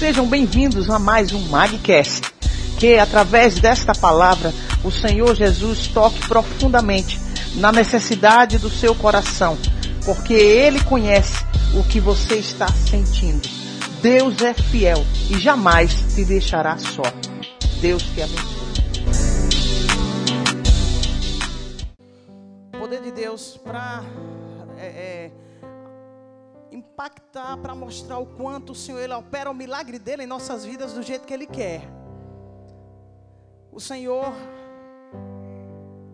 Sejam bem-vindos a mais um Magcast. Que através desta palavra o Senhor Jesus toque profundamente na necessidade do seu coração, porque Ele conhece o que você está sentindo. Deus é fiel e jamais te deixará só. Deus te abençoe. O poder de Deus para impactar, para mostrar o quanto o Senhor ele opera o milagre dele em nossas vidas do jeito que Ele quer. O Senhor,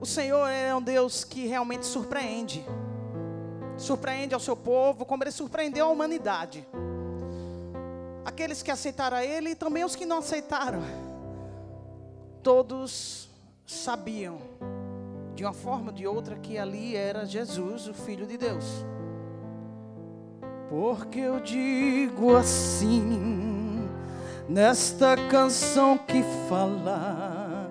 o Senhor é um Deus que realmente surpreende. Surpreende ao seu povo, como Ele surpreendeu a humanidade. Aqueles que aceitaram a Ele e também os que não aceitaram todos sabiam, de uma forma ou de outra, que ali era Jesus, o Filho de Deus. Porque eu digo assim, nesta canção que fala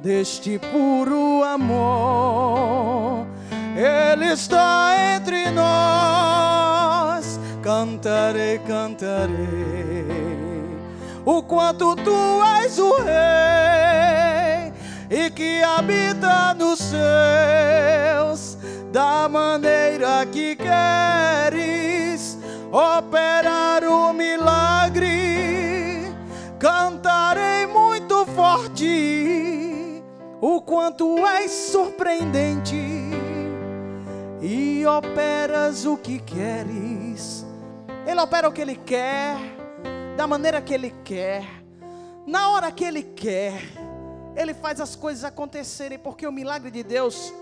deste puro amor, Ele está entre nós. Cantarei, cantarei, o quanto tu és o Rei e que habita nos céus da maneira que queres operar o milagre. Cantarei muito forte o quanto és surpreendente e operas o que queres. Ele opera o que ele quer, da maneira que ele quer, na hora que ele quer. Ele faz as coisas acontecerem, porque o milagre de Deus,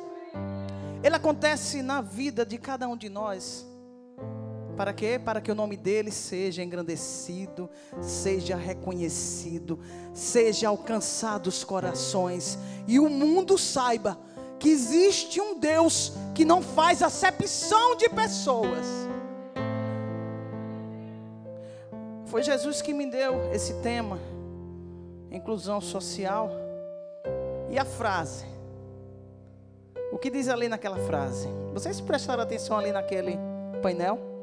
ele acontece na vida de cada um de nós. Para quê? Para que o nome dele seja engrandecido, seja reconhecido, seja alcançado os corações e o mundo saiba que existe um Deus que não faz acepção de pessoas. Foi Jesus que me deu esse tema, inclusão social. E a frase? O que diz ali naquela frase? Vocês prestaram atenção ali naquele painel?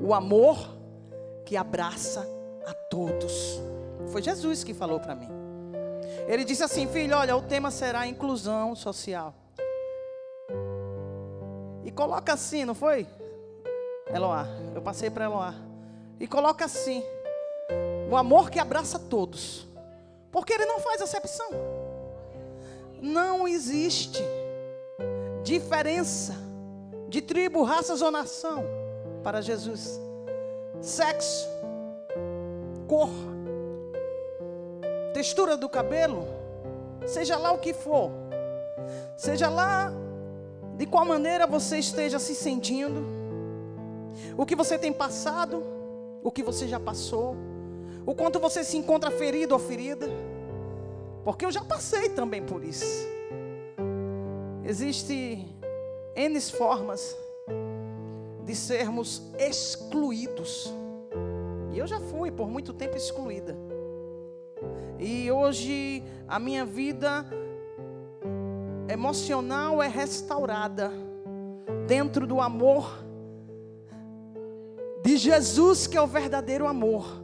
O amor que abraça a todos. Foi Jesus que falou para mim. Ele disse assim: Filho, olha, o tema será inclusão social. E coloca assim, não foi? Eloá, eu passei para Eloá. E coloca assim: o amor que abraça todos. Porque ele não faz acepção. Não existe diferença de tribo, raças ou nação para Jesus. Sexo, cor, textura do cabelo, seja lá o que for, seja lá de qual maneira você esteja se sentindo, o que você tem passado, o que você já passou, o quanto você se encontra ferido ou ferida, porque eu já passei também por isso. Existe N formas de sermos excluídos. E eu já fui por muito tempo excluída. E hoje a minha vida emocional é restaurada dentro do amor de Jesus, que é o verdadeiro amor.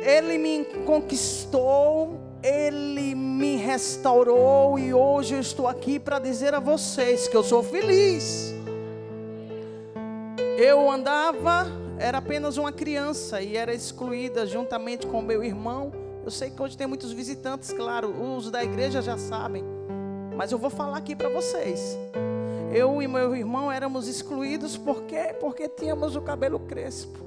Ele me conquistou, ele me restaurou e hoje eu estou aqui para dizer a vocês que eu sou feliz. Eu andava, era apenas uma criança e era excluída juntamente com meu irmão. Eu sei que hoje tem muitos visitantes, claro, os da igreja já sabem, mas eu vou falar aqui para vocês. Eu e meu irmão éramos excluídos porque porque tínhamos o cabelo crespo.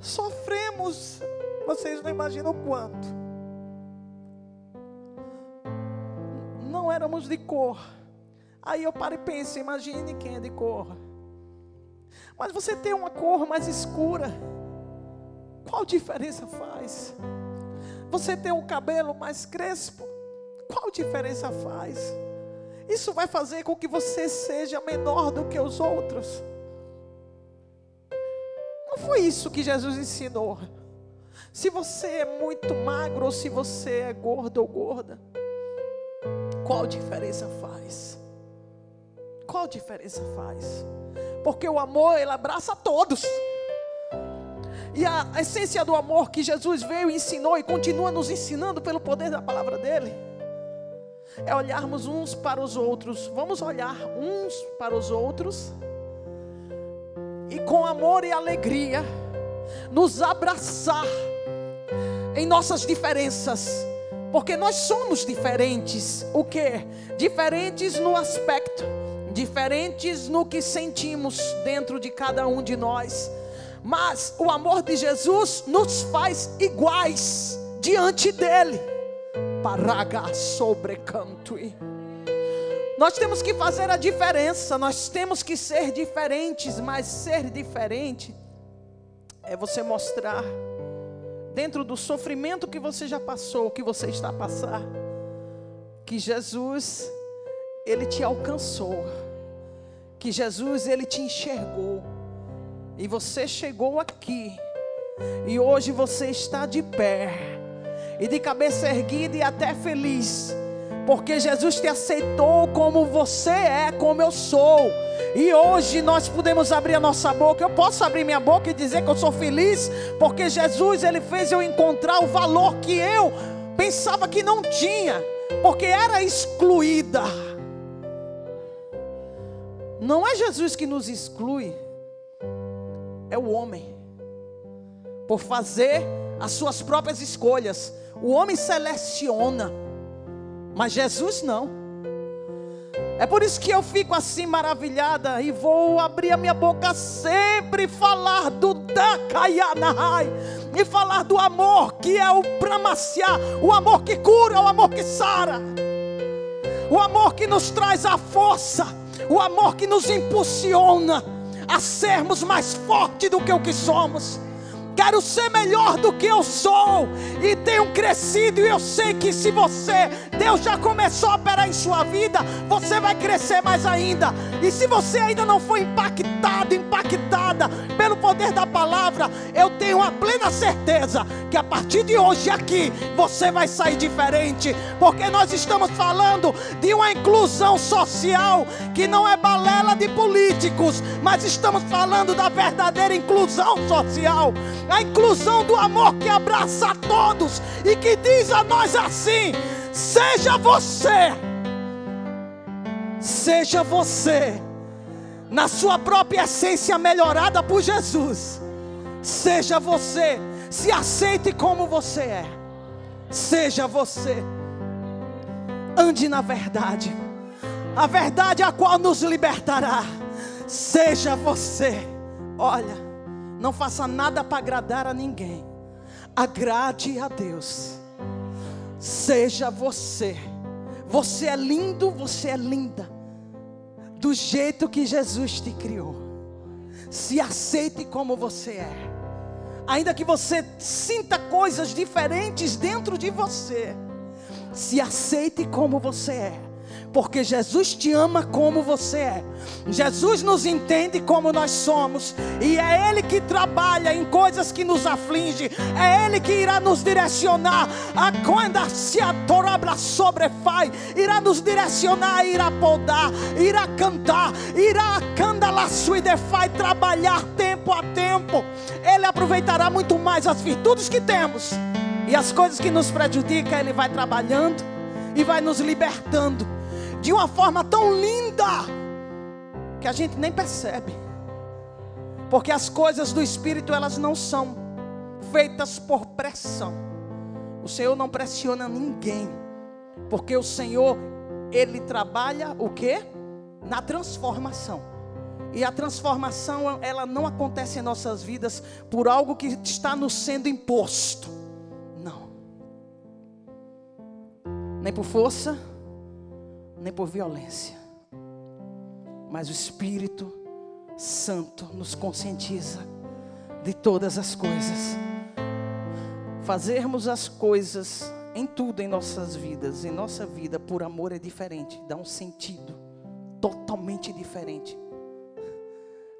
Sofremos, vocês não imaginam o quanto. Não éramos de cor. Aí eu paro e penso, imagine quem é de cor. Mas você tem uma cor mais escura. Qual diferença faz? Você tem um cabelo mais crespo. Qual diferença faz? Isso vai fazer com que você seja menor do que os outros. Não foi isso que Jesus ensinou. Se você é muito magro ou se você é gordo ou gorda, qual diferença faz? Qual diferença faz? Porque o amor, ele abraça todos. E a essência do amor que Jesus veio ensinou e continua nos ensinando pelo poder da palavra dele é olharmos uns para os outros. Vamos olhar uns para os outros e com amor e alegria nos abraçar em nossas diferenças, porque nós somos diferentes. O que? Diferentes no aspecto, diferentes no que sentimos dentro de cada um de nós mas o amor de Jesus nos faz iguais diante dele. Paraga sobrecanto. Nós temos que fazer a diferença, nós temos que ser diferentes, mas ser diferente é você mostrar dentro do sofrimento que você já passou, que você está a passar, que Jesus ele te alcançou, que Jesus ele te enxergou e você chegou aqui. E hoje você está de pé. E de cabeça erguida e até feliz. Porque Jesus te aceitou como você é, como eu sou. E hoje nós podemos abrir a nossa boca. Eu posso abrir minha boca e dizer que eu sou feliz, porque Jesus ele fez eu encontrar o valor que eu pensava que não tinha, porque era excluída. Não é Jesus que nos exclui, é o homem, por fazer as suas próprias escolhas. O homem seleciona, mas Jesus não. É por isso que eu fico assim maravilhada e vou abrir a minha boca sempre falar do Dakayanahai e falar do amor que é o Pramaciá, o amor que cura, o amor que sara, o amor que nos traz a força, o amor que nos impulsiona a sermos mais fortes do que o que somos. Quero ser melhor do que eu sou. E tenho crescido. E eu sei que se você, Deus já começou a operar em sua vida, você vai crescer mais ainda. E se você ainda não foi impactado, eu tenho a plena certeza que a partir de hoje aqui você vai sair diferente. Porque nós estamos falando de uma inclusão social que não é balela de políticos, mas estamos falando da verdadeira inclusão social. A inclusão do amor que abraça a todos e que diz a nós assim: seja você, seja você, na sua própria essência melhorada por Jesus, seja você, se aceite como você é, seja você, ande na verdade, a verdade a qual nos libertará, seja você, olha. Não faça nada para agradar a ninguém. Agrade a Deus. Seja você. Você é lindo, você é linda. Do jeito que Jesus te criou. Se aceite como você é. Ainda que você sinta coisas diferentes dentro de você. Se aceite como você é porque Jesus te ama como você é. Jesus nos entende como nós somos, e é Ele que trabalha em coisas que nos afligem, é Ele que irá nos direcionar a quando se a torabra sobrefai, irá nos direcionar, irá podar, irá cantar, irá candalar suidefai, trabalhar tempo a tempo. Ele aproveitará muito mais as virtudes que temos e as coisas que nos prejudicam, Ele vai trabalhando e vai nos libertando de uma forma tão linda que a gente nem percebe. Porque as coisas do espírito elas não são feitas por pressão. O Senhor não pressiona ninguém, porque o Senhor ele trabalha o que? Na transformação. E a transformação ela não acontece em nossas vidas por algo que está nos sendo imposto. Não. Nem por força, nem por violência. Mas o Espírito Santo nos conscientiza de todas as coisas. Fazermos as coisas em tudo em nossas vidas, em nossa vida, por amor é diferente, dá um sentido totalmente diferente.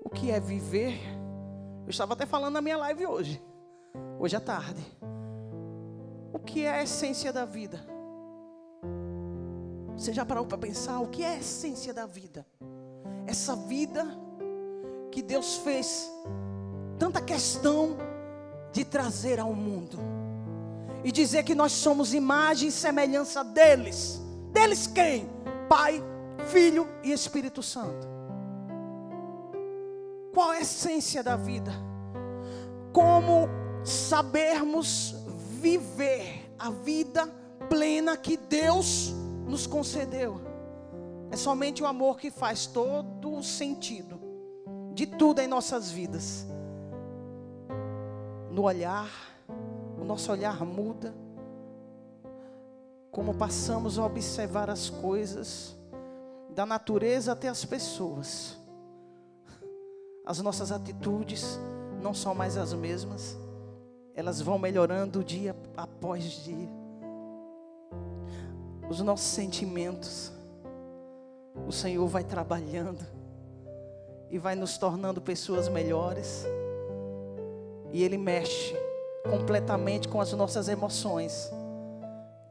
O que é viver? Eu estava até falando na minha live hoje, hoje à tarde. O que é a essência da vida? Você já parou para pensar o que é a essência da vida? Essa vida que Deus fez tanta questão de trazer ao mundo e dizer que nós somos imagem e semelhança deles. Deles quem? Pai, Filho e Espírito Santo. Qual a essência da vida? Como sabermos viver a vida plena que Deus nos concedeu. É somente o amor que faz todo o sentido de tudo em nossas vidas. No olhar, o nosso olhar muda. Como passamos a observar as coisas, da natureza até as pessoas. As nossas atitudes não são mais as mesmas, elas vão melhorando dia após dia. Os nossos sentimentos, o Senhor vai trabalhando e vai nos tornando pessoas melhores. E Ele mexe completamente com as nossas emoções,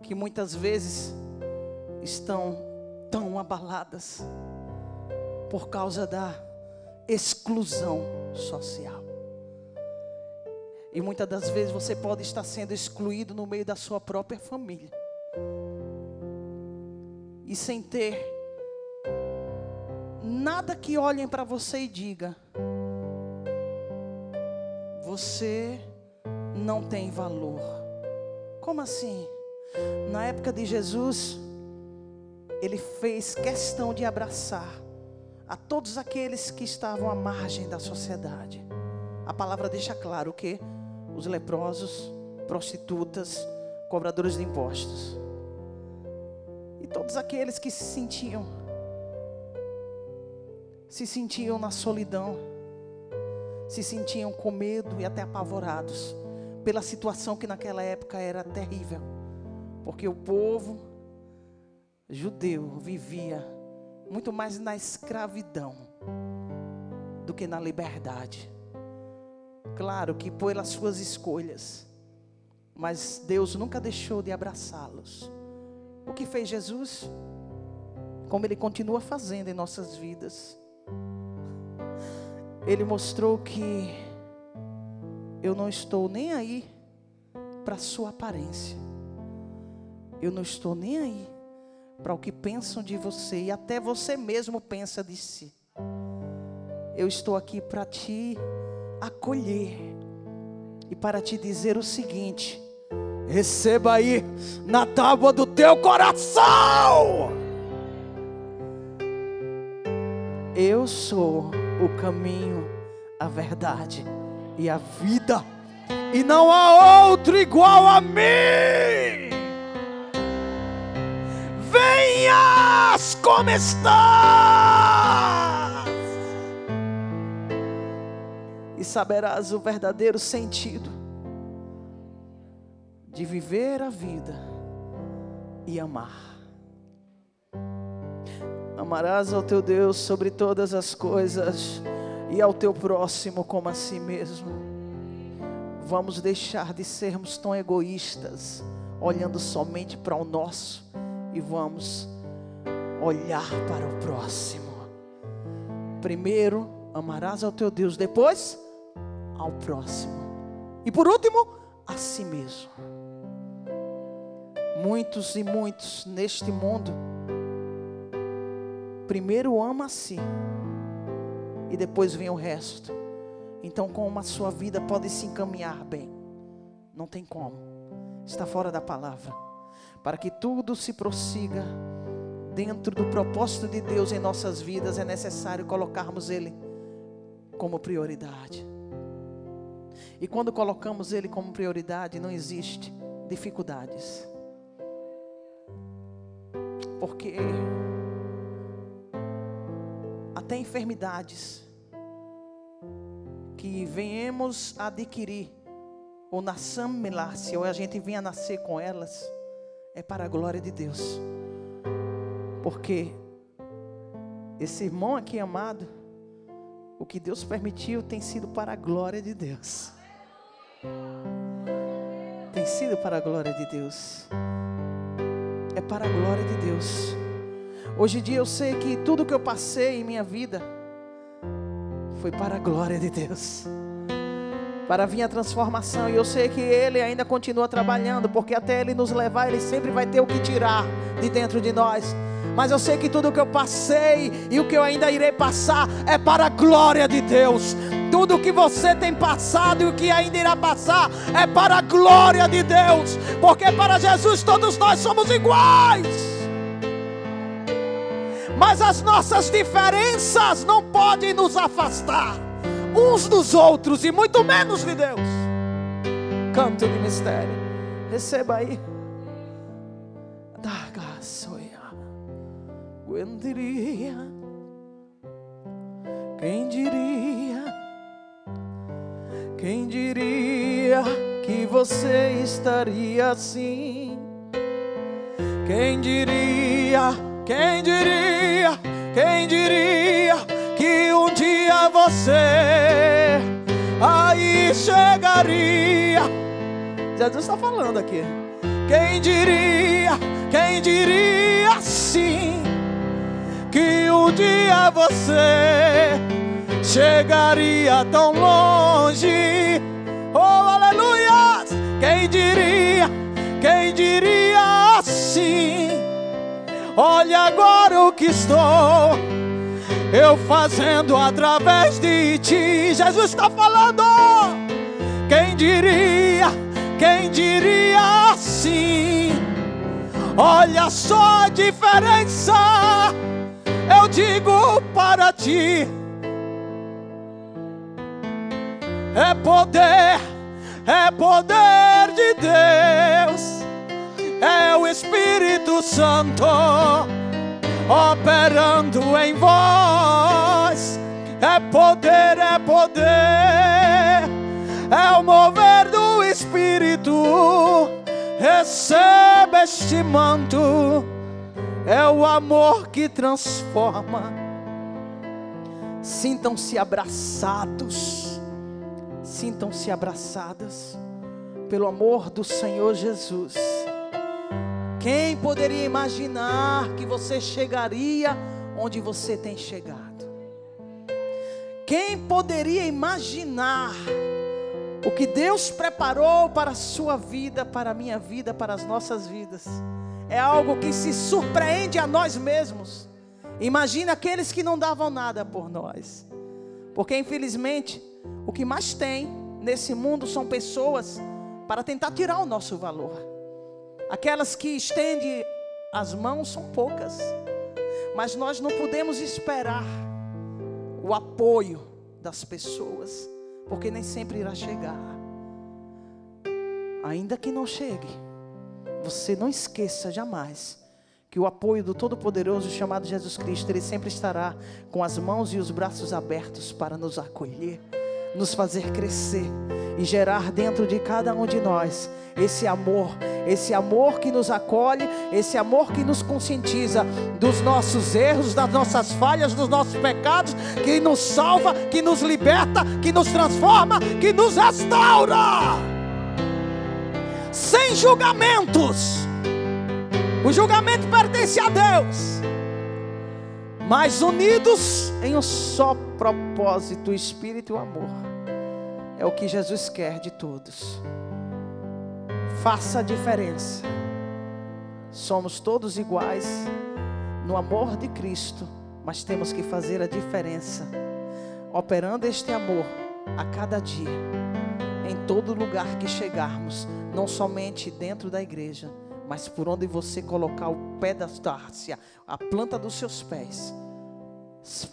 que muitas vezes estão tão abaladas por causa da exclusão social. E muitas das vezes você pode estar sendo excluído no meio da sua própria família. E sem ter nada que olhem para você e diga: Você não tem valor. Como assim? Na época de Jesus, ele fez questão de abraçar a todos aqueles que estavam à margem da sociedade. A palavra deixa claro que os leprosos, prostitutas, cobradores de impostos. E todos aqueles que se sentiam se sentiam na solidão, se sentiam com medo e até apavorados pela situação que naquela época era terrível, porque o povo judeu vivia muito mais na escravidão do que na liberdade. Claro que pelas suas escolhas, mas Deus nunca deixou de abraçá-los. O que fez Jesus? Como Ele continua fazendo em nossas vidas. Ele mostrou que eu não estou nem aí para sua aparência. Eu não estou nem aí para o que pensam de você e até você mesmo pensa de si. Eu estou aqui para te acolher e para te dizer o seguinte: receba aí na tábua do teu coração. Eu sou o caminho, a verdade e a vida, e não há outro igual a mim. Venhas como estás e saberás o verdadeiro sentido de viver a vida e amar. Amarás ao teu Deus sobre todas as coisas e ao teu próximo como a si mesmo. Vamos deixar de sermos tão egoístas, olhando somente para o nosso e vamos olhar para o próximo. Primeiro, amarás ao teu Deus, depois ao próximo. E por último, a si mesmo. Muitos e muitos neste mundo primeiro ama a si e depois vem o resto. Então, como a sua vida pode se encaminhar bem? Não tem como. Está fora da palavra. Para que tudo se prossiga dentro do propósito de Deus em nossas vidas, é necessário colocarmos Ele como prioridade. E quando colocamos Ele como prioridade, não existe dificuldades. Porque até enfermidades que venhamos adquirir, ou nasçamos ou a gente venha nascer com elas, é para a glória de Deus. Porque esse irmão aqui amado, o que Deus permitiu tem sido para a glória de Deus tem sido para a glória de Deus. É para a glória de Deus. Hoje em dia eu sei que tudo que eu passei em minha vida foi para a glória de Deus. Para vir a transformação, e eu sei que Ele ainda continua trabalhando, porque até Ele nos levar, Ele sempre vai ter o que tirar de dentro de nós. Mas eu sei que tudo o que eu passei e o que eu ainda irei passar é para a glória de Deus. Tudo o que você tem passado e o que ainda irá passar é para a glória de Deus, porque para Jesus todos nós somos iguais. Mas as nossas diferenças não podem nos afastar uns dos outros e muito menos de Deus. Canto de mistério. Receba aí. Quem diria? Quem diria? Quem diria que você estaria assim? Quem diria? Quem diria? Quem diria você aí chegaria? Jesus está falando aqui. Quem diria? Quem diria sim que um dia você chegaria tão longe? Oh, aleluia! Quem diria? Quem diria sim? Olha agora o que estou eu fazendo através de ti. Jesus está falando. Quem diria? Quem diria assim? Olha só a diferença. Eu digo para ti. É poder, é poder de Deus, é o Espírito Santo operando em vós. É poder, é poder, é o mover do Espírito. Receba este manto, é o amor que transforma. Sintam-se abraçados, sintam-se abraçadas pelo amor do Senhor Jesus. Quem poderia imaginar que você chegaria onde você tem chegado? Quem poderia imaginar o que Deus preparou para a sua vida, para a minha vida, para as nossas vidas? É algo que se surpreende a nós mesmos. Imagina aqueles que não davam nada por nós. Porque infelizmente, o que mais tem nesse mundo são pessoas para tentar tirar o nosso valor. Aquelas que estendem as mãos são poucas, mas nós não podemos esperar o apoio das pessoas, porque nem sempre irá chegar. Ainda que não chegue, você não esqueça jamais que o apoio do Todo-Poderoso chamado Jesus Cristo, Ele sempre estará com as mãos e os braços abertos para nos acolher, nos fazer crescer e gerar dentro de cada um de nós esse amor, esse amor que nos acolhe, esse amor que nos conscientiza dos nossos erros, das nossas falhas, dos nossos pecados, que nos salva, que nos liberta, que nos transforma, que nos restaura. Sem julgamentos. O julgamento pertence a Deus. Mas unidos em um só propósito, o Espírito e o amor. É o que Jesus quer de todos. Faça a diferença. Somos todos iguais no amor de Cristo, mas temos que fazer a diferença, operando este amor a cada dia, em todo lugar que chegarmos, não somente dentro da igreja, mas por onde você colocar o pé da tárcia, a planta dos seus pés,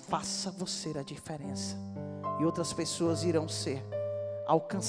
faça você a diferença, e outras pessoas irão ser alcançadas